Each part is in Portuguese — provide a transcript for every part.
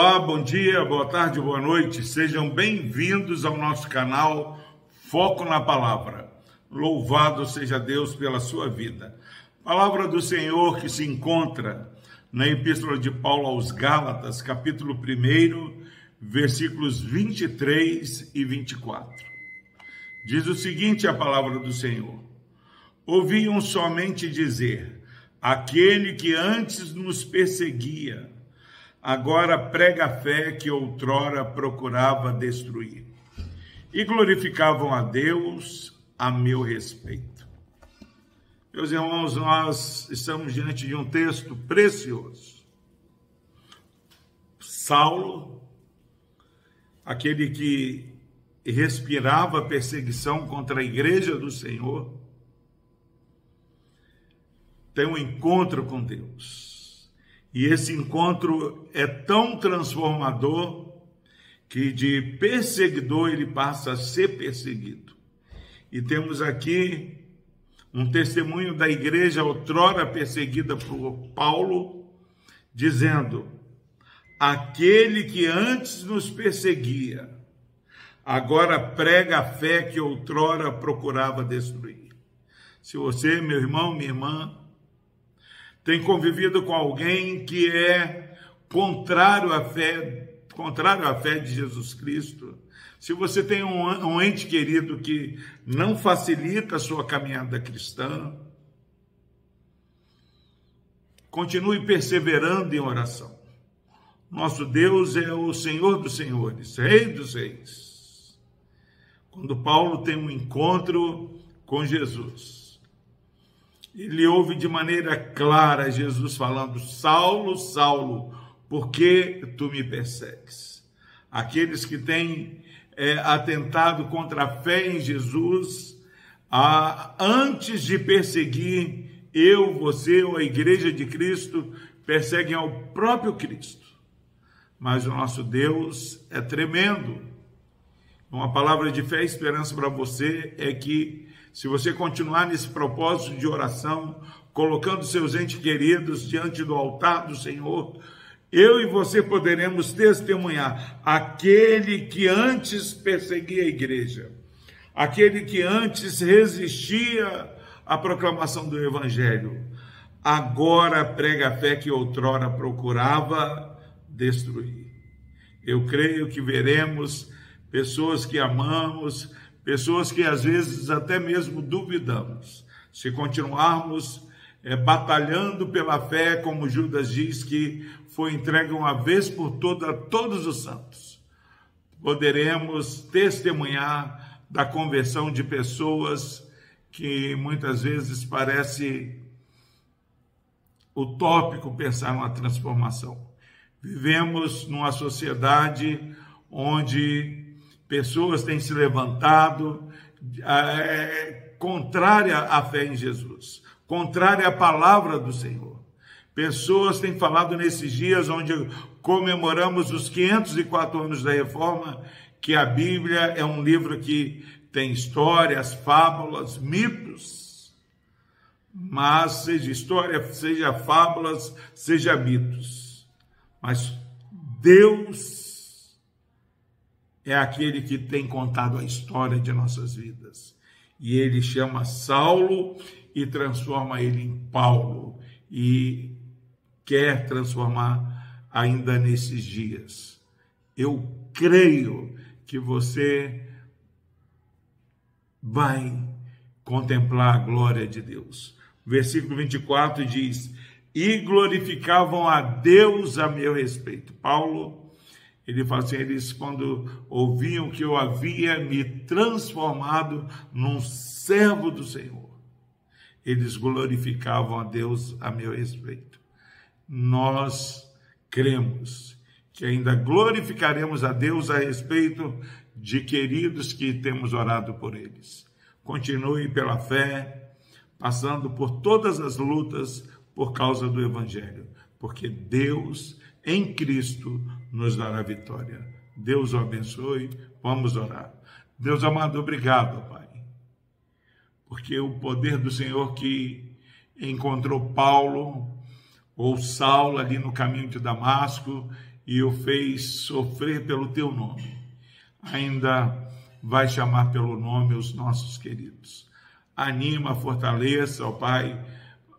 Olá, bom dia, boa tarde, boa noite. Sejam bem-vindos ao nosso canal Foco na Palavra. Louvado seja Deus pela sua vida. Palavra do Senhor que se encontra na Epístola de Paulo aos Gálatas, capítulo 1, versículos 23 e 24. Diz o seguinte a palavra do Senhor: Ouviam somente dizer: aquele que antes nos perseguia, agora prega a fé que outrora procurava destruir. E glorificavam a Deus a meu respeito. Meus irmãos, nós estamos diante de um texto precioso. Saulo, aquele que respirava perseguição contra a igreja do Senhor, tem um encontro com Deus. E esse encontro é tão transformador que de perseguidor ele passa a ser perseguido. E temos aqui um testemunho da igreja outrora perseguida por Paulo, dizendo: Aquele que antes nos perseguia, agora prega a fé que outrora procurava destruir. Se você, meu irmão, minha irmã, tem convivido com alguém que é contrário à fé, contrário à fé de Jesus Cristo, se você tem um, um ente querido que não facilita a sua caminhada cristã, continue perseverando em oração. Nosso Deus é o Senhor dos Senhores, Rei dos Reis. Quando Paulo tem um encontro com Jesus, ele ouve de maneira clara Jesus falando: Saulo, Saulo, por que tu me persegues? Aqueles que têm é, atentado contra a fé em Jesus, a, antes de perseguir eu, você ou a igreja de Cristo, perseguem ao próprio Cristo. Mas o nosso Deus é tremendo. Uma palavra de fé e esperança para você é que se você continuar nesse propósito de oração, colocando seus entes queridos diante do altar do Senhor, eu e você poderemos testemunhar aquele que antes perseguia a igreja, aquele que antes resistia à proclamação do evangelho, agora prega a fé que outrora procurava destruir. Eu creio que veremos pessoas que amamos, pessoas que às vezes até mesmo duvidamos. Se continuarmos é, batalhando pela fé, como Judas diz que foi entregue uma vez por toda a todos os santos, poderemos testemunhar da conversão de pessoas que muitas vezes parece utópico pensar numa transformação. Vivemos numa sociedade onde pessoas têm se levantado é, contrária à fé em Jesus, contrária à palavra do Senhor. Pessoas têm falado nesses dias onde comemoramos os 504 anos da reforma, que a Bíblia é um livro que tem histórias, fábulas, mitos. Mas seja história, seja fábulas, seja mitos. Mas Deus é aquele que tem contado a história de nossas vidas. E ele chama Saulo e transforma ele em Paulo. E quer transformar ainda nesses dias. Eu creio que você vai contemplar a glória de Deus. Versículo 24 diz: E glorificavam a Deus a meu respeito. Paulo ele fala assim: eles, quando ouviam que eu havia me transformado num servo do Senhor, eles glorificavam a Deus a meu respeito. Nós cremos que ainda glorificaremos a Deus a respeito de queridos que temos orado por eles. Continue pela fé, passando por todas as lutas por causa do Evangelho, porque Deus em Cristo nos dará vitória. Deus o abençoe. Vamos orar. Deus amado, obrigado, Pai, porque o poder do Senhor que encontrou Paulo ou Saulo ali no caminho de Damasco e o fez sofrer pelo teu nome, ainda vai chamar pelo nome os nossos queridos. Anima, fortaleça, ó Pai,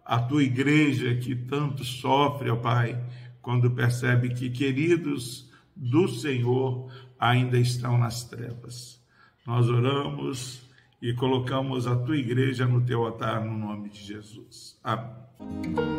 a tua igreja que tanto sofre, ó Pai, quando percebe que queridos do Senhor ainda estão nas trevas. Nós oramos e colocamos a tua igreja no teu altar no nome de Jesus. Amém.